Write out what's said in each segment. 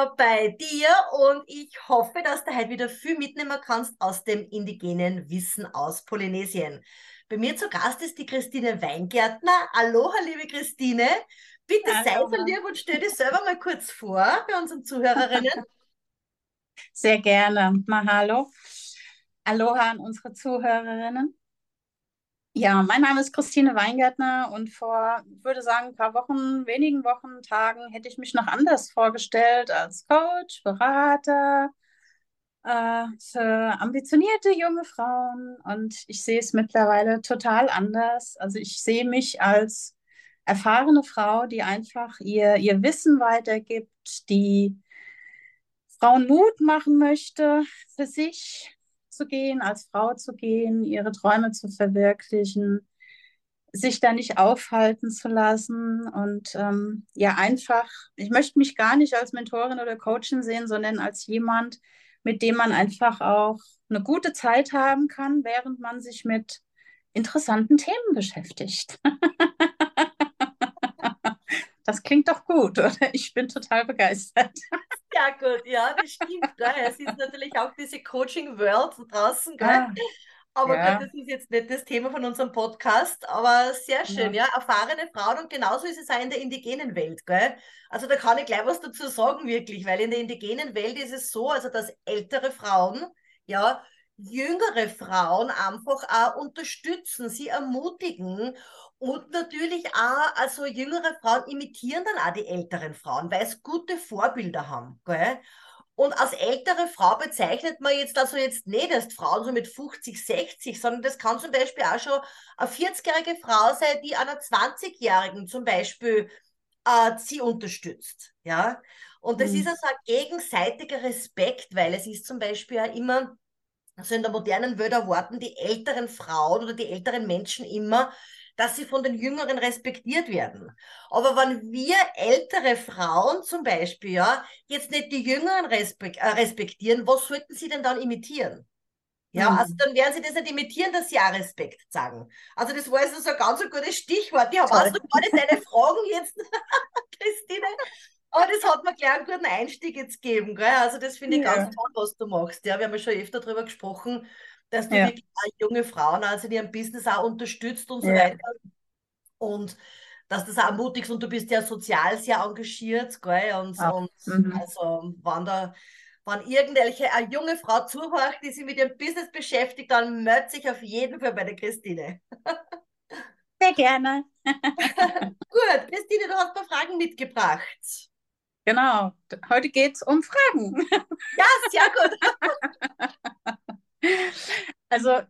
Wieder bei dir und ich hoffe, dass du heute wieder viel mitnehmen kannst aus dem indigenen Wissen aus Polynesien. Bei mir zu Gast ist die Christine Weingärtner. Aloha, liebe Christine. Bitte sei so lieb und stell dich selber mal kurz vor bei unseren Zuhörerinnen. Sehr gerne. Mahalo. Aloha an unsere Zuhörerinnen. Ja, mein Name ist Christine Weingärtner und vor, ich würde sagen, ein paar Wochen, wenigen Wochen, Tagen hätte ich mich noch anders vorgestellt als Coach, Berater äh, für ambitionierte junge Frauen und ich sehe es mittlerweile total anders. Also ich sehe mich als erfahrene Frau, die einfach ihr, ihr Wissen weitergibt, die Frauen Mut machen möchte, für sich zu gehen, als Frau zu gehen, ihre Träume zu verwirklichen, sich da nicht aufhalten zu lassen und ähm, ja einfach, ich möchte mich gar nicht als Mentorin oder Coachin sehen, sondern als jemand, mit dem man einfach auch eine gute Zeit haben kann, während man sich mit interessanten Themen beschäftigt. Das klingt doch gut, oder? Ich bin total begeistert. Ja, gut, ja, das stimmt. Gell? Es ist natürlich auch diese Coaching-World draußen, gell? Ah, aber ja. gut, das ist jetzt nicht das Thema von unserem Podcast, aber sehr schön, ja. ja. Erfahrene Frauen und genauso ist es auch in der indigenen Welt, gell? Also da kann ich gleich was dazu sagen, wirklich, weil in der indigenen Welt ist es so, also dass ältere Frauen, ja, jüngere Frauen einfach auch unterstützen, sie ermutigen und natürlich auch, also jüngere Frauen imitieren dann auch die älteren Frauen, weil es gute Vorbilder haben. Gell? Und als ältere Frau bezeichnet man jetzt also jetzt nicht erst Frauen so mit 50, 60, sondern das kann zum Beispiel auch schon eine 40-jährige Frau sein, die einer 20-jährigen zum Beispiel äh, sie unterstützt. Ja? Und das mhm. ist also ein gegenseitiger Respekt, weil es ist zum Beispiel ja immer also in der modernen Welt erwarten die älteren Frauen oder die älteren Menschen immer, dass sie von den Jüngeren respektiert werden. Aber wenn wir ältere Frauen zum Beispiel ja jetzt nicht die Jüngeren respek äh, respektieren, was sollten sie denn dann imitieren? Ja, mhm. also dann werden sie das nicht imitieren, dass sie auch Respekt sagen. Also das war jetzt so ein ganz ein gutes Stichwort. Ich habe also gar nicht deine Fragen jetzt, Christine. Aber das hat mir gleich einen guten Einstieg jetzt gegeben. Gell? Also das finde ich ja. ganz toll, was du machst. Ja, wir haben ja schon öfter darüber gesprochen, dass du ja. wirklich junge Frauen, also die ihrem Business auch unterstützt und so ja. weiter. Und dass das auch ermutigst und du bist ja sozial sehr engagiert, gell? Und, ja. und mhm. also wenn da wenn irgendwelche eine junge Frau zuhört, die sich mit ihrem Business beschäftigt, dann meldet sich auf jeden Fall bei der Christine. Sehr gerne. Gut, Christine, du hast ein paar Fragen mitgebracht. Genau, heute geht es um Fragen. Ja, sehr gut. Also,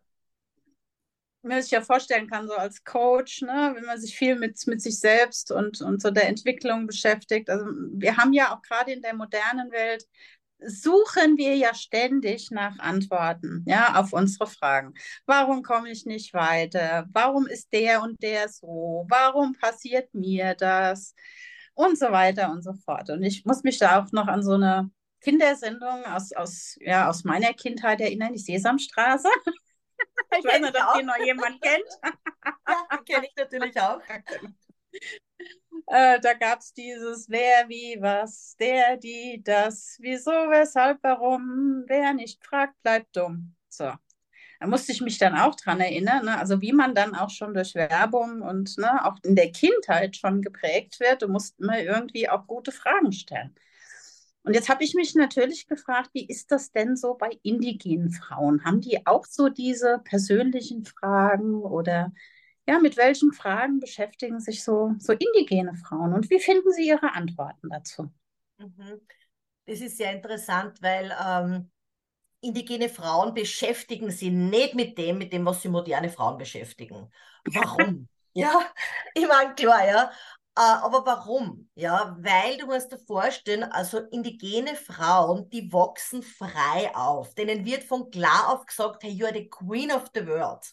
man sich ja vorstellen kann, so als Coach, ne, wenn man sich viel mit, mit sich selbst und, und so der Entwicklung beschäftigt. Also, wir haben ja auch gerade in der modernen Welt suchen wir ja ständig nach Antworten, ja, auf unsere Fragen. Warum komme ich nicht weiter? Warum ist der und der so? Warum passiert mir das? und so weiter und so fort. Und ich muss mich da auch noch an so eine Kindersendung aus, aus, ja, aus meiner Kindheit erinnern, die Sesamstraße. ich weiß nicht, ob die noch jemand kennt. ja, kenne ich natürlich auch. Äh, da gab es dieses Wer, wie, was, der, die, das, wieso, weshalb, warum. Wer nicht fragt, bleibt dumm. So. Da musste ich mich dann auch dran erinnern, ne? also wie man dann auch schon durch Werbung und ne, auch in der Kindheit schon geprägt wird. Du musst immer irgendwie auch gute Fragen stellen. Und jetzt habe ich mich natürlich gefragt, wie ist das denn so bei indigenen Frauen? Haben die auch so diese persönlichen Fragen oder ja, mit welchen Fragen beschäftigen sich so, so indigene Frauen und wie finden sie ihre Antworten dazu? Mhm. Das ist sehr interessant, weil ähm, indigene Frauen beschäftigen sie nicht mit dem, mit dem, was sie moderne Frauen beschäftigen. Warum? ja, ich meine, klar, ja. Äh, aber warum? Ja, weil du musst dir vorstellen, also indigene Frauen, die wachsen frei auf. Denen wird von klar auf gesagt, hey, you are the queen of the world.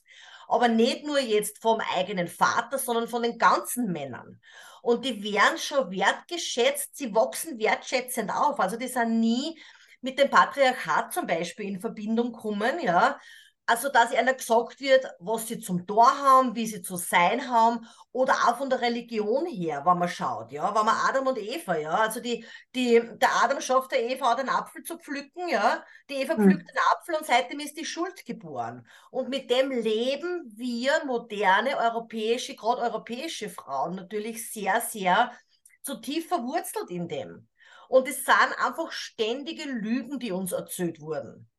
Aber nicht nur jetzt vom eigenen Vater, sondern von den ganzen Männern. Und die werden schon wertgeschätzt, sie wachsen wertschätzend auf. Also die sind nie mit dem Patriarchat zum Beispiel in Verbindung kommen, ja. Also dass einer gesagt wird, was sie zum Tor haben, wie sie zu sein haben oder auch von der Religion her, wenn man schaut, ja, wenn man Adam und Eva, ja, also die, die, der Adam schafft der Eva auch den Apfel zu pflücken, ja, die Eva mhm. pflückt den Apfel und seitdem ist die Schuld geboren. Und mit dem leben wir moderne europäische, gerade europäische Frauen natürlich sehr, sehr zu tief verwurzelt in dem. Und es sind einfach ständige Lügen, die uns erzählt wurden.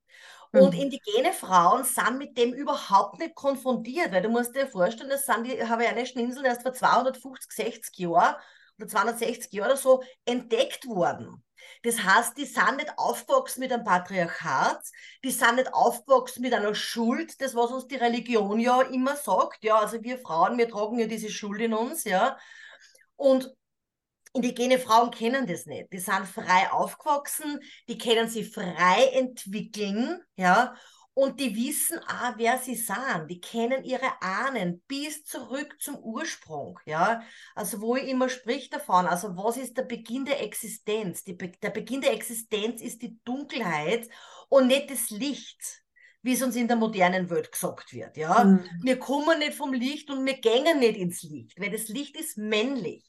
Und mhm. indigene Frauen sind mit dem überhaupt nicht konfrontiert, weil du musst dir vorstellen, das sind die hawaiianischen Inseln erst vor 250, 60 Jahren oder 260 Jahren oder so entdeckt worden. Das heißt, die sind nicht aufgewachsen mit einem Patriarchat, die sind nicht aufgewachsen mit einer Schuld, das was uns die Religion ja immer sagt, ja, also wir Frauen, wir tragen ja diese Schuld in uns, ja. Und Indigene Frauen kennen das nicht. Die sind frei aufgewachsen, die können sich frei entwickeln, ja, und die wissen auch, wer sie sind. Die kennen ihre Ahnen bis zurück zum Ursprung, ja. Also wo ich immer sprich davon, also was ist der Beginn der Existenz? Die, der Beginn der Existenz ist die Dunkelheit und nicht das Licht wie es uns in der modernen Welt gesagt wird. Ja? Mhm. Wir kommen nicht vom Licht und wir gehen nicht ins Licht, weil das Licht ist männlich.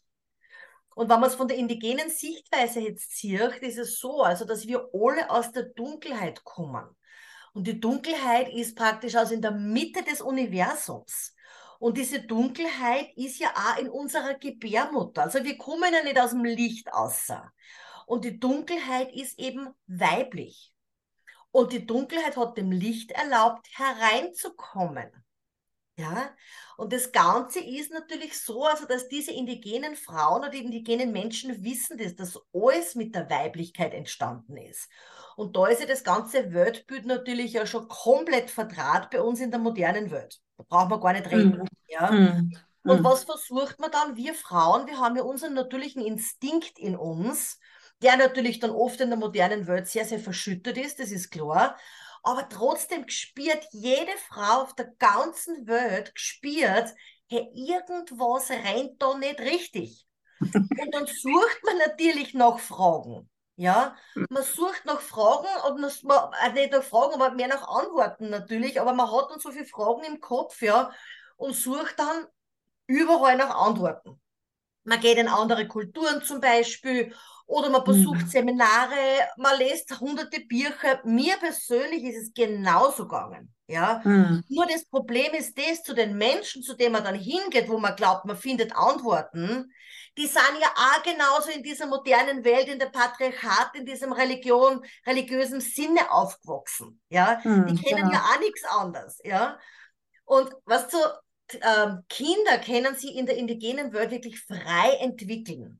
Und wenn man es von der indigenen Sichtweise jetzt sieht, ist es so, also dass wir alle aus der Dunkelheit kommen. Und die Dunkelheit ist praktisch aus in der Mitte des Universums. Und diese Dunkelheit ist ja auch in unserer Gebärmutter. Also wir kommen ja nicht aus dem Licht außer. Und die Dunkelheit ist eben weiblich. Und die Dunkelheit hat dem Licht erlaubt, hereinzukommen. Ja, und das Ganze ist natürlich so, also dass diese indigenen Frauen oder die indigenen Menschen wissen, dass das alles mit der Weiblichkeit entstanden ist. Und da ist ja das ganze Weltbild natürlich ja schon komplett verdraht bei uns in der modernen Welt. Da brauchen wir gar nicht reden. Mhm. Ja? Mhm. Und was versucht man dann? Wir Frauen, wir haben ja unseren natürlichen Instinkt in uns, der natürlich dann oft in der modernen Welt sehr, sehr verschüttet ist, das ist klar aber trotzdem gespürt jede Frau auf der ganzen Welt gespürt, hey, irgendwas rennt da nicht richtig. Und dann sucht man natürlich nach Fragen. Ja, man sucht nach Fragen und man, äh, nicht nach Fragen, aber mehr nach Antworten natürlich, aber man hat dann so viele Fragen im Kopf, ja, und sucht dann überall nach Antworten. Man geht in andere Kulturen zum Beispiel oder man besucht mhm. Seminare, man liest hunderte Bücher. Mir persönlich ist es genauso gegangen. Ja? Mhm. Nur das Problem ist das, zu den Menschen, zu denen man dann hingeht, wo man glaubt, man findet Antworten, die sind ja auch genauso in dieser modernen Welt, in der Patriarchat, in diesem Religion, religiösen Sinne aufgewachsen. Ja? Mhm, die kennen genau. ja auch nichts anderes. Ja? Und was zu ähm, Kinder können sich in der indigenen Welt wirklich frei entwickeln.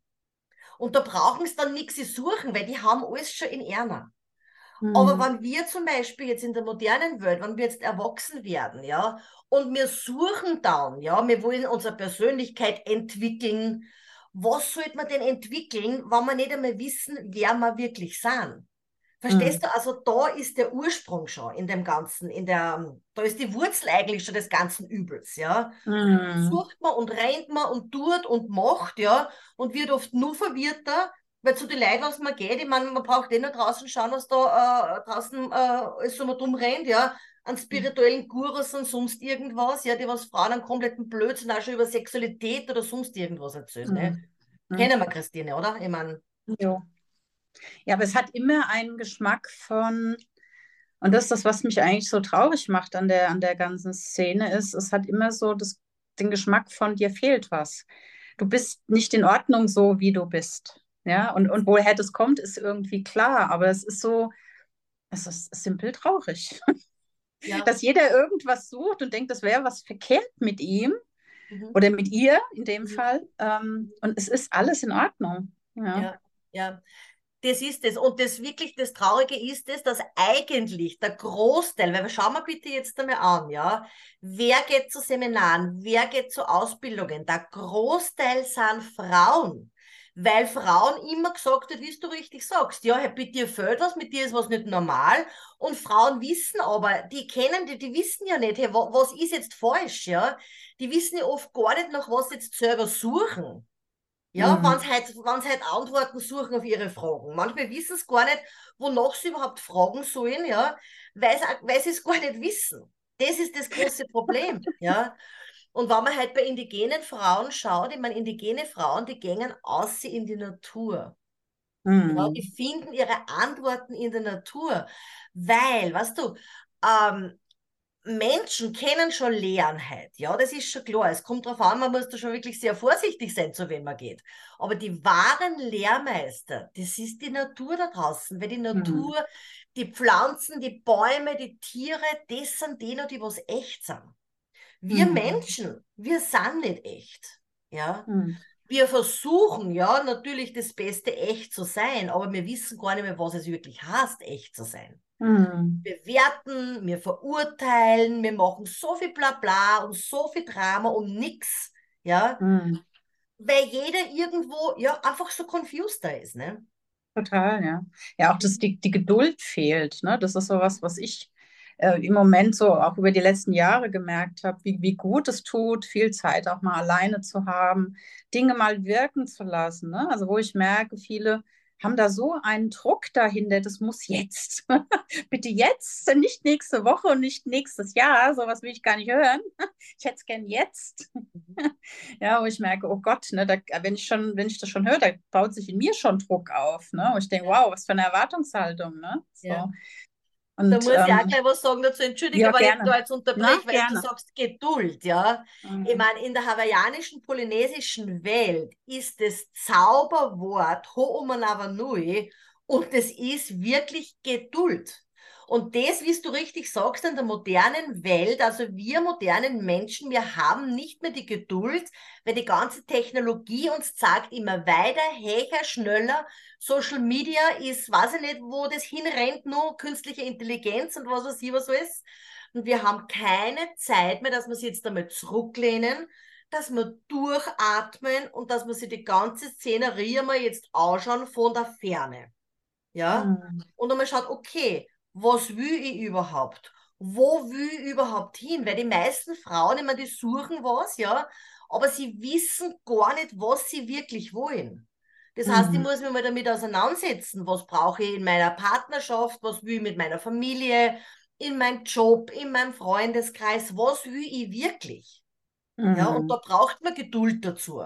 Und da brauchen sie dann nichts suchen, weil die haben alles schon in Erna. Mhm. Aber wenn wir zum Beispiel jetzt in der modernen Welt, wenn wir jetzt erwachsen werden, ja, und wir suchen dann, ja, wir wollen unsere Persönlichkeit entwickeln, was sollte man denn entwickeln, wenn wir nicht einmal wissen, wer wir wirklich sind? Verstehst mhm. du? Also da ist der Ursprung schon in dem Ganzen, in der, da ist die Wurzel eigentlich schon des ganzen Übels, ja. Mhm. Sucht man und rennt man und tut und macht, ja, und wird oft nur verwirrter, weil zu den Leuten, was man geht, ich meine, man braucht eh nur draußen schauen, was da äh, draußen äh, so mal dumm rennt, ja, an spirituellen Gurus und sonst irgendwas, ja, die was Frauen einen kompletten Blödsinn auch schon über Sexualität oder sonst irgendwas erzählen, ne? mhm. ne? Kennen wir Christine, oder? Ich meine. Ja. Ja, aber es hat immer einen Geschmack von, und das ist das, was mich eigentlich so traurig macht an der, an der ganzen Szene, ist, es hat immer so das, den Geschmack von dir fehlt was. Du bist nicht in Ordnung so, wie du bist. Ja, und, und woher das kommt, ist irgendwie klar, aber es ist so, es ist simpel traurig. Ja. Dass jeder irgendwas sucht und denkt, das wäre was verkehrt mit ihm mhm. oder mit ihr in dem mhm. Fall. Ähm, und es ist alles in Ordnung. Ja. ja. ja. Das ist es. Und das wirklich, das Traurige ist es, dass eigentlich der Großteil, weil wir schauen wir bitte jetzt einmal an, ja, wer geht zu Seminaren, wer geht zu Ausbildungen? Der Großteil sind Frauen. Weil Frauen immer gesagt hat, wie du richtig sagst, ja, mit dir fällt was, mit dir ist was nicht normal. Und Frauen wissen aber, die kennen, die, die wissen ja nicht, hey, was ist jetzt falsch, ja. Die wissen ja oft gar nicht, nach was jetzt selber suchen. Ja, mhm. wenn sie halt, wenn sie halt Antworten suchen auf ihre Fragen. Manchmal wissen sie gar nicht, wonach sie überhaupt fragen sollen, ja, weil sie, weil sie es gar nicht wissen. das ist das große Problem, ja. Und wenn man halt bei indigenen Frauen schaut, ich meine, indigene Frauen, die gehen aus in die Natur. Mhm. Ja, die finden ihre Antworten in der Natur. Weil, weißt du, ähm, Menschen kennen schon Leerenheit, ja, das ist schon klar. Es kommt darauf an, man muss da schon wirklich sehr vorsichtig sein, zu wem man geht. Aber die wahren Lehrmeister, das ist die Natur da draußen, weil die mhm. Natur, mhm. die Pflanzen, die Bäume, die Tiere, das sind die, die was echt sind. Wir mhm. Menschen, wir sind nicht echt, ja. Mhm. Wir versuchen ja natürlich das Beste echt zu sein, aber wir wissen gar nicht mehr, was es wirklich heißt, echt zu sein. Mhm. Wir werten, wir verurteilen, wir machen so viel Blabla und so viel Drama um nichts, ja, mhm. weil jeder irgendwo ja einfach so confused da ist, ne? Total, ja. Ja, auch dass die, die Geduld fehlt, ne? Das ist so was, was ich äh, im Moment so auch über die letzten Jahre gemerkt habe, wie, wie gut es tut, viel Zeit auch mal alleine zu haben, Dinge mal wirken zu lassen. Ne? Also wo ich merke, viele haben da so einen Druck dahinter, das muss jetzt. Bitte jetzt, nicht nächste Woche und nicht nächstes Jahr. Sowas will ich gar nicht hören. ich hätte es gern jetzt. ja, wo ich merke, oh Gott, ne, da, wenn, ich schon, wenn ich das schon höre, da baut sich in mir schon Druck auf. Ne? Und ich denke, wow, was für eine Erwartungshaltung. Ne? So. Ja. Und, da muss ähm, ich auch gleich was sagen dazu. Entschuldige, ja, aber gerne. ich da jetzt unterbreche, weil gerne. du sagst Geduld, ja. Mhm. Ich meine, in der hawaiianischen polynesischen Welt ist das Zauberwort Ho'omanawanui und es ist wirklich Geduld. Und das, wie du richtig sagst, in der modernen Welt, also wir modernen Menschen, wir haben nicht mehr die Geduld, weil die ganze Technologie uns sagt immer weiter, höher, schneller. Social Media ist, weiß ich nicht, wo das hinrennt, nur künstliche Intelligenz und was weiß ich, was so ist. Und wir haben keine Zeit mehr, dass wir uns jetzt einmal zurücklehnen, dass wir durchatmen und dass wir sich die ganze Szenerie einmal jetzt anschauen von der Ferne. Ja? Mhm. Und einmal schaut, okay, was will ich überhaupt? Wo will ich überhaupt hin? Weil die meisten Frauen, meine, die suchen was, ja, aber sie wissen gar nicht, was sie wirklich wollen. Das mhm. heißt, ich mhm. muss mich mal damit auseinandersetzen, was brauche ich in meiner Partnerschaft, was will ich mit meiner Familie, in meinem Job, in meinem Freundeskreis, was will ich wirklich? Mhm. Ja, und mhm. da braucht man Geduld dazu.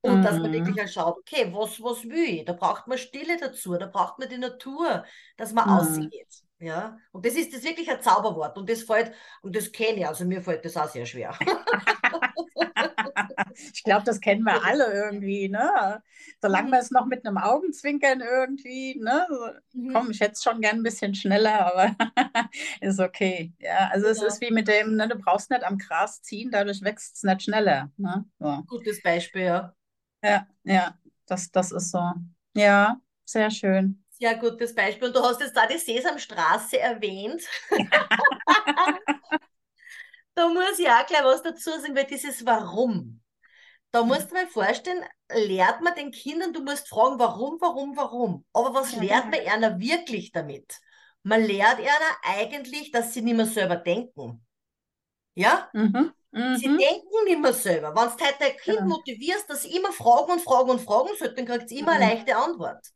Und mhm. dass man wirklich halt schaut, okay, was, was will ich? Da braucht man Stille dazu, da braucht man die Natur, dass man mhm. aussieht. Ja, und das ist das wirklich ein Zauberwort und das fällt, und das kenne ich, also mir fällt das auch sehr schwer. ich glaube, das kennen wir alle irgendwie, ne? Solange mhm. wir es noch mit einem Augenzwinkern irgendwie, ne? Mhm. Komm, ich hätte es schon gern ein bisschen schneller, aber ist okay. Ja, also es ist wie mit dem, ne, du brauchst nicht am Gras ziehen, dadurch wächst es nicht schneller. Ne? So. Gutes Beispiel, ja. Ja, ja, das, das ist so. Ja, sehr schön. Sehr gutes Beispiel. Und du hast jetzt da die Sesamstraße erwähnt. da muss ich auch gleich was dazu sagen, weil dieses Warum. Da musst du mir vorstellen, lehrt man den Kindern, du musst fragen, warum, warum, warum. Aber was ja, lehrt man einer wirklich damit? Man lehrt einer eigentlich, dass sie nicht mehr selber denken. Ja? Mhm. Mhm. Sie denken nicht mehr selber. Wenn du halt dein Kind genau. motivierst, dass sie immer fragen und fragen und fragen sollte, dann kriegt sie immer mhm. eine leichte Antwort.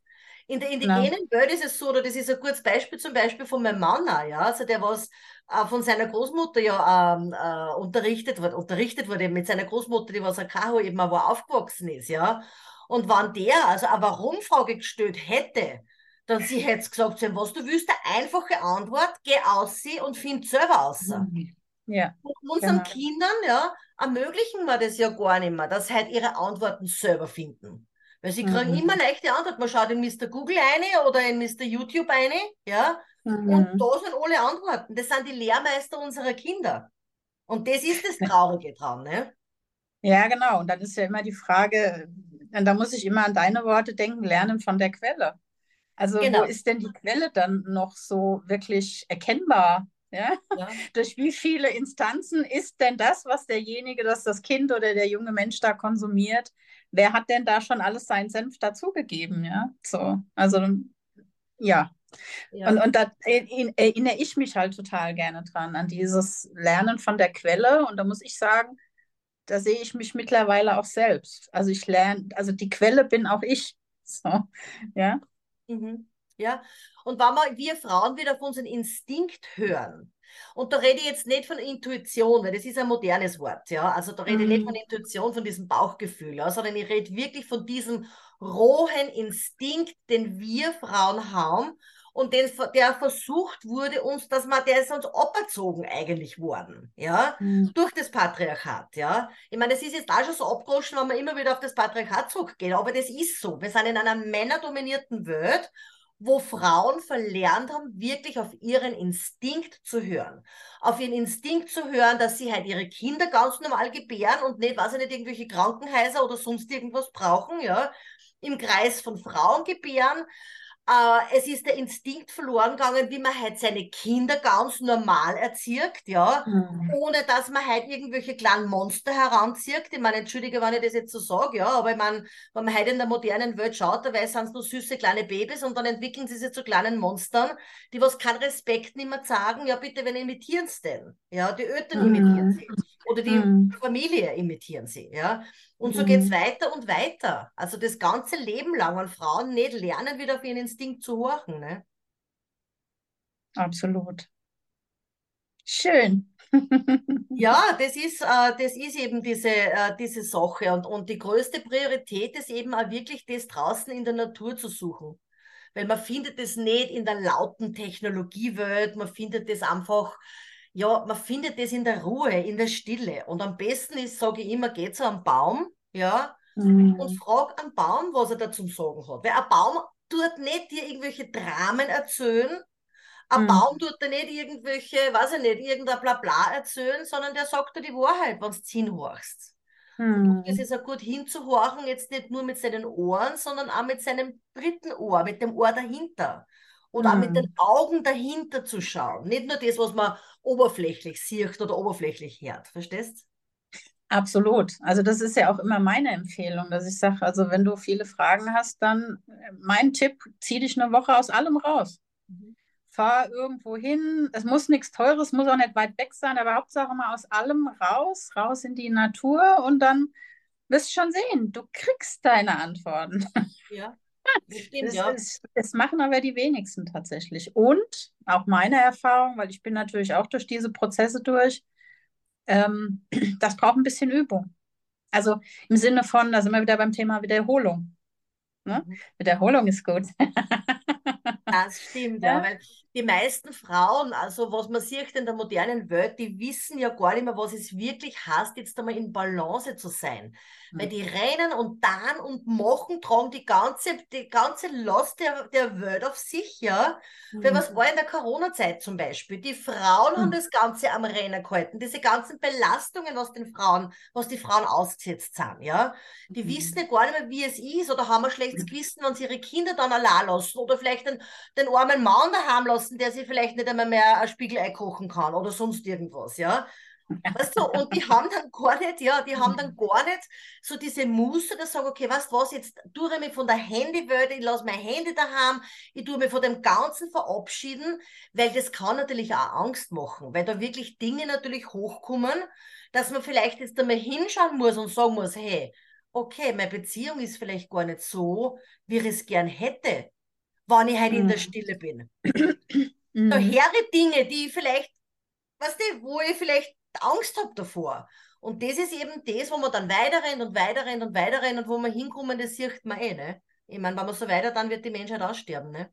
In der indigenen Welt ist es so, oder das ist ein gutes Beispiel zum Beispiel von meinem Mann auch, ja, also der was äh, von seiner Großmutter ja ähm, äh, unterrichtet wurde, unterrichtet wurde mit seiner Großmutter, die was ein Kaho eben auch aufgewachsen ist, ja. Und wenn der also eine Warum-Frage gestellt hätte, dann sie hätte gesagt, was du willst, eine einfache Antwort, geh aus sie und find selber aus. Mhm. Ja, und unseren genau. Kindern, ja, ermöglichen wir das ja gar nicht mehr, dass sie halt ihre Antworten selber finden. Weil sie kriegen mhm. immer leichte Antwort. Man schaut in Mr. Google eine oder in Mr. YouTube eine, ja, mhm. und da sind alle Antworten. Das sind die Lehrmeister unserer Kinder. Und das ist das Traurige dran, ne? Ja, genau. Und dann ist ja immer die Frage, da muss ich immer an deine Worte denken, lernen von der Quelle. Also genau. wo ist denn die Quelle dann noch so wirklich erkennbar? Ja? ja? Durch wie viele Instanzen ist denn das, was derjenige, das das Kind oder der junge Mensch da konsumiert, wer hat denn da schon alles seinen Senf dazugegeben, ja? So, also ja. ja. Und, und da erinnere ich mich halt total gerne dran, an dieses Lernen von der Quelle. Und da muss ich sagen, da sehe ich mich mittlerweile auch selbst. Also ich lerne, also die Quelle bin auch ich. So, ja. Mhm. Ja, und wenn wir, wir Frauen wieder auf unseren Instinkt hören, und da rede ich jetzt nicht von Intuition, weil das ist ein modernes Wort, ja. Also da rede mhm. ich nicht von mhm. Intuition, von diesem Bauchgefühl, ja, sondern ich rede wirklich von diesem rohen Instinkt, den wir Frauen haben und den, der versucht wurde, uns, dass man, der ist uns aberzogen eigentlich worden, ja, mhm. durch das Patriarchat, ja. Ich meine, das ist jetzt auch schon so abgeroschen, wenn man immer wieder auf das Patriarchat zurückgeht, aber das ist so. Wir sind in einer männerdominierten Welt wo Frauen verlernt haben, wirklich auf ihren Instinkt zu hören. Auf ihren Instinkt zu hören, dass sie halt ihre Kinder ganz normal gebären und nicht, weiß ich nicht, irgendwelche Krankenhäuser oder sonst irgendwas brauchen, ja, im Kreis von Frauen gebären, äh, es ist der Instinkt verloren gegangen, wie man halt seine Kinder ganz normal erzieht, ja, mhm. ohne dass man halt irgendwelche kleinen Monster heranzieht. Ich meine, entschuldige, wenn ich das jetzt so sage, ja, aber ich meine, wenn man halt in der modernen Welt schaut, dabei sind es nur süße kleine Babys und dann entwickeln sie sich zu kleinen Monstern, die was keinen Respekt nicht mehr sagen, ja bitte, wenn imitieren sie denn? Ja, die Eltern mhm. imitieren sie. Oder die mhm. Familie imitieren sie, ja. Und so mhm. geht es weiter und weiter. Also das ganze Leben lang, wenn Frauen nicht lernen, wieder auf ihren Instinkt zu horchen. Ne? Absolut. Schön. ja, das ist, äh, das ist eben diese, äh, diese Sache. Und, und die größte Priorität ist eben auch wirklich das draußen in der Natur zu suchen. Weil man findet es nicht in der lauten Technologiewelt, man findet es einfach ja, man findet das in der Ruhe, in der Stille. Und am besten ist, sage ich immer, geht zu einem Baum, ja, mhm. und frag einen Baum, was er da zum Sagen hat. Weil ein Baum tut nicht dir irgendwelche Dramen erzählen, ein mhm. Baum tut dir nicht irgendwelche, weiß ich nicht, irgendein Blabla erzählen, sondern der sagt dir die Wahrheit, wenn du hinhorchst. Mhm. Es ist auch gut hinzuhorchen, jetzt nicht nur mit seinen Ohren, sondern auch mit seinem dritten Ohr, mit dem Ohr dahinter und auch mit den hm. Augen dahinter zu schauen. Nicht nur das, was man oberflächlich sieht oder oberflächlich hört. Verstehst? Absolut. Also das ist ja auch immer meine Empfehlung, dass ich sage, also wenn du viele Fragen hast, dann äh, mein Tipp, zieh dich eine Woche aus allem raus. Mhm. Fahr irgendwo hin. Es muss nichts Teures, muss auch nicht weit weg sein, aber Hauptsache mal aus allem raus, raus in die Natur und dann wirst du schon sehen, du kriegst deine Antworten. Ja. Das, ja. ist, das machen aber die wenigsten tatsächlich. Und auch meine Erfahrung, weil ich bin natürlich auch durch diese Prozesse durch, ähm, das braucht ein bisschen Übung. Also im Sinne von, da sind wir wieder beim Thema Wiederholung. Ne? Mhm. Wiederholung ist gut. Das stimmt, ja. ja, weil die meisten Frauen, also was man sieht in der modernen Welt, die wissen ja gar nicht mehr, was es wirklich heißt, jetzt einmal in Balance zu sein. Mhm. Weil die rennen und dann und machen, tragen die ganze, die ganze Last der, der Welt auf sich, ja. Mhm. Weil was war in der Corona-Zeit zum Beispiel? Die Frauen mhm. haben das Ganze am Rennen gehalten. Diese ganzen Belastungen, was den Frauen, was die Frauen ausgesetzt sind, ja. Die wissen ja gar nicht mehr, wie es ist oder haben ein schlechtes Gewissen, wenn sie ihre Kinder dann allein lassen oder vielleicht den, den armen Mann daheim lassen, der sich vielleicht nicht einmal mehr ein Spiegelei kochen kann oder sonst irgendwas, ja. Weißt du, und die haben dann gar nicht, ja, die haben dann gar nicht so diese Muße, dass sagen, okay, weißt du was, jetzt tue ich mich von der Handywelt, ich lasse mein Handy daheim, ich tue mich von dem Ganzen verabschieden, weil das kann natürlich auch Angst machen, weil da wirklich Dinge natürlich hochkommen, dass man vielleicht jetzt einmal hinschauen muss und sagen muss, hey, okay, meine Beziehung ist vielleicht gar nicht so, wie ich es gern hätte, wenn ich halt mhm. in der mhm. Stille bin. Mhm. Daher Dinge, die vielleicht, weißt du, wo ich vielleicht Angst habe davor. Und das ist eben das, wo man dann weiter rennt und weiter rennt und weiter rennt und wo man hinkommen, das sieht man eh, ne? Ich meine, wenn man so weiter, dann wird die Menschheit aussterben, ne?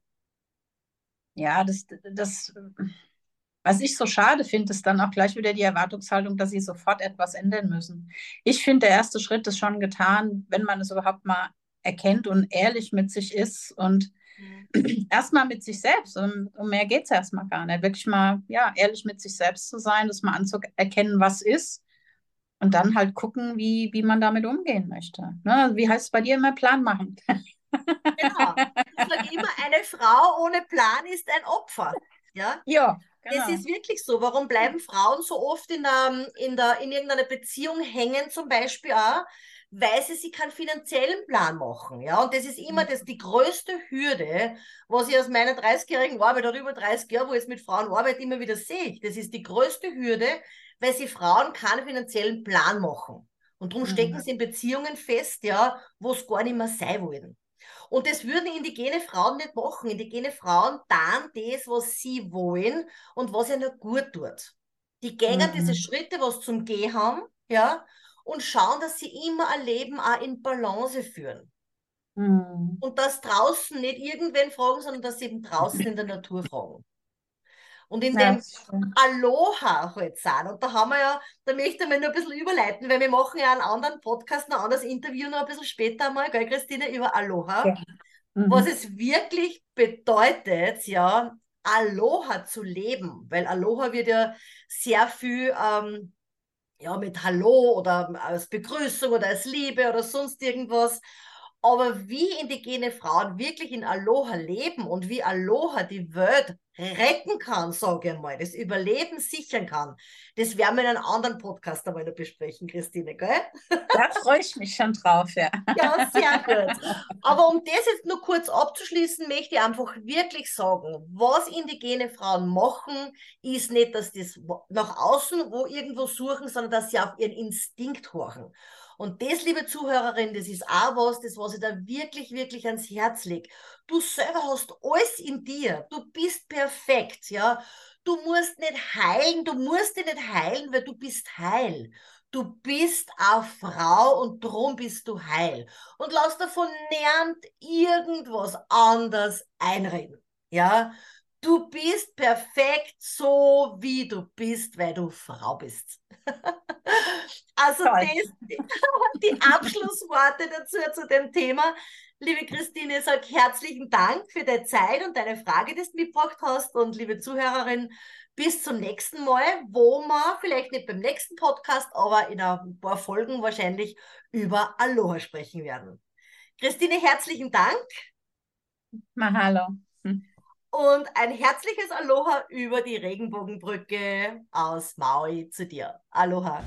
Ja, das, das, was ich so schade finde, ist dann auch gleich wieder die Erwartungshaltung, dass sie sofort etwas ändern müssen. Ich finde, der erste Schritt ist schon getan, wenn man es überhaupt mal erkennt und ehrlich mit sich ist und. erstmal mit sich selbst. Um, um mehr geht es erstmal gar nicht. Wirklich mal, ja, ehrlich mit sich selbst zu sein, das mal anzuerkennen, was ist. Und dann halt gucken, wie, wie man damit umgehen möchte. Ne? Wie heißt es bei dir immer Plan machen? Genau. Ich sage immer, eine Frau ohne Plan ist ein Opfer. Ja, ja genau. Das ist wirklich so. Warum bleiben Frauen so oft in, der, in, der, in irgendeiner Beziehung hängen, zum Beispiel auch? Weil sie sich keinen finanziellen Plan machen. Ja? Und das ist immer das, die größte Hürde, was ich aus meiner 30-jährigen Arbeit oder über 30 Jahren, wo ich mit Frauen arbeite, immer wieder sehe. Das ist die größte Hürde, weil sie Frauen keinen finanziellen Plan machen. Und darum stecken mhm. sie in Beziehungen fest, ja, wo es gar nicht mehr sein wollen. Und das würden indigene Frauen nicht machen. Indigene Frauen tun das, was sie wollen und was ihnen gut tut. Die gehen mhm. diese Schritte, was zum Gehen haben, ja, und schauen, dass sie immer ein Leben auch in Balance führen. Mhm. Und dass draußen nicht irgendwen fragen, sondern dass sie eben draußen in der Natur fragen. Und in ja, dem Aloha halt sind. Und da haben wir ja, da möchte ich mal nur ein bisschen überleiten, weil wir machen ja einen anderen Podcast, ein anderes Interview noch ein bisschen später mal, gell, Christine, über Aloha. Ja. Mhm. Was es wirklich bedeutet, ja, Aloha zu leben. Weil Aloha wird ja sehr viel ähm, ja, mit Hallo oder als Begrüßung oder als Liebe oder sonst irgendwas. Aber wie indigene Frauen wirklich in Aloha leben und wie Aloha die Welt retten kann, sage ich mal, das Überleben sichern kann, das werden wir in einem anderen Podcast einmal noch besprechen, Christine, gell? Da freue ich mich schon drauf, ja. Ja, sehr gut. Aber um das jetzt nur kurz abzuschließen, möchte ich einfach wirklich sagen, was indigene Frauen machen, ist nicht, dass das nach außen wo irgendwo suchen, sondern dass sie auf ihren Instinkt horchen. Und das, liebe Zuhörerin, das ist auch was, das, was ich da wirklich, wirklich ans Herz lege. Du selber hast alles in dir. Du bist perfekt, ja. Du musst nicht heilen, du musst dich nicht heilen, weil du bist heil. Du bist eine Frau und drum bist du heil. Und lass davon niemand irgendwas anders einreden. Ja, du bist perfekt so, wie du bist, weil du Frau bist. also das, die Abschlussworte dazu zu dem Thema. Liebe Christine, sag herzlichen Dank für deine Zeit und deine Frage, die du mitgebracht hast. Und liebe Zuhörerin, bis zum nächsten Mal, wo wir vielleicht nicht beim nächsten Podcast, aber in ein paar Folgen wahrscheinlich über Aloha sprechen werden. Christine, herzlichen Dank. Mahalo. Und ein herzliches Aloha über die Regenbogenbrücke aus Maui zu dir. Aloha.